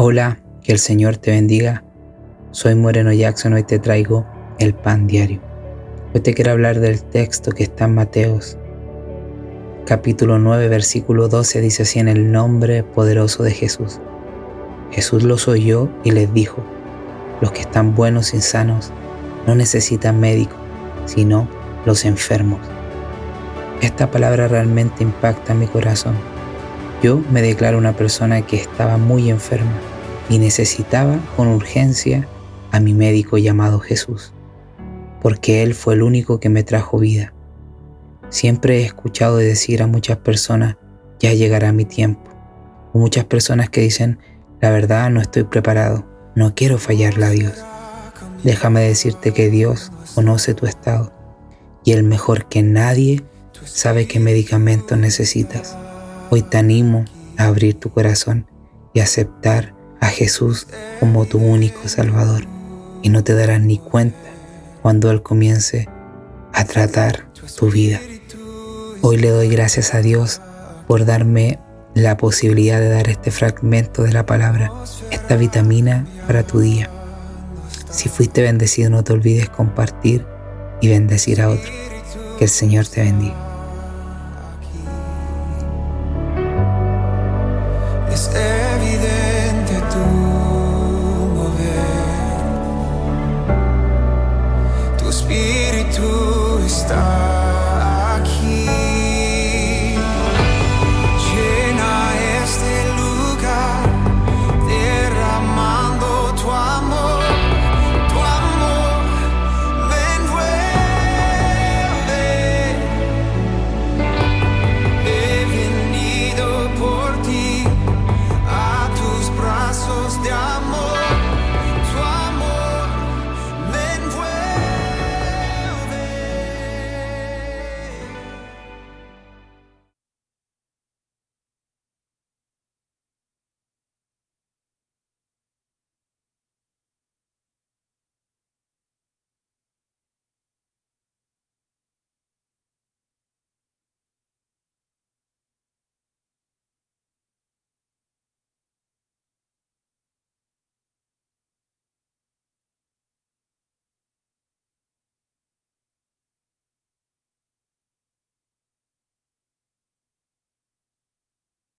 Hola, que el Señor te bendiga. Soy Moreno Jackson, hoy te traigo el pan diario. Hoy te quiero hablar del texto que está en Mateos, capítulo 9, versículo 12, dice así en el nombre poderoso de Jesús. Jesús los oyó y les dijo, los que están buenos y sanos no necesitan médico, sino los enfermos. Esta palabra realmente impacta mi corazón yo me declaro una persona que estaba muy enferma y necesitaba con urgencia a mi médico llamado Jesús, porque Él fue el único que me trajo vida. Siempre he escuchado decir a muchas personas, ya llegará mi tiempo. O muchas personas que dicen, la verdad no estoy preparado, no quiero fallarle a Dios. Déjame decirte que Dios conoce tu estado y Él mejor que nadie sabe qué medicamentos necesitas. Hoy te animo a abrir tu corazón y aceptar a Jesús como tu único Salvador y no te darás ni cuenta cuando Él comience a tratar tu vida. Hoy le doy gracias a Dios por darme la posibilidad de dar este fragmento de la palabra, esta vitamina para tu día. Si fuiste bendecido no te olvides compartir y bendecir a otro. Que el Señor te bendiga. Espíritu está.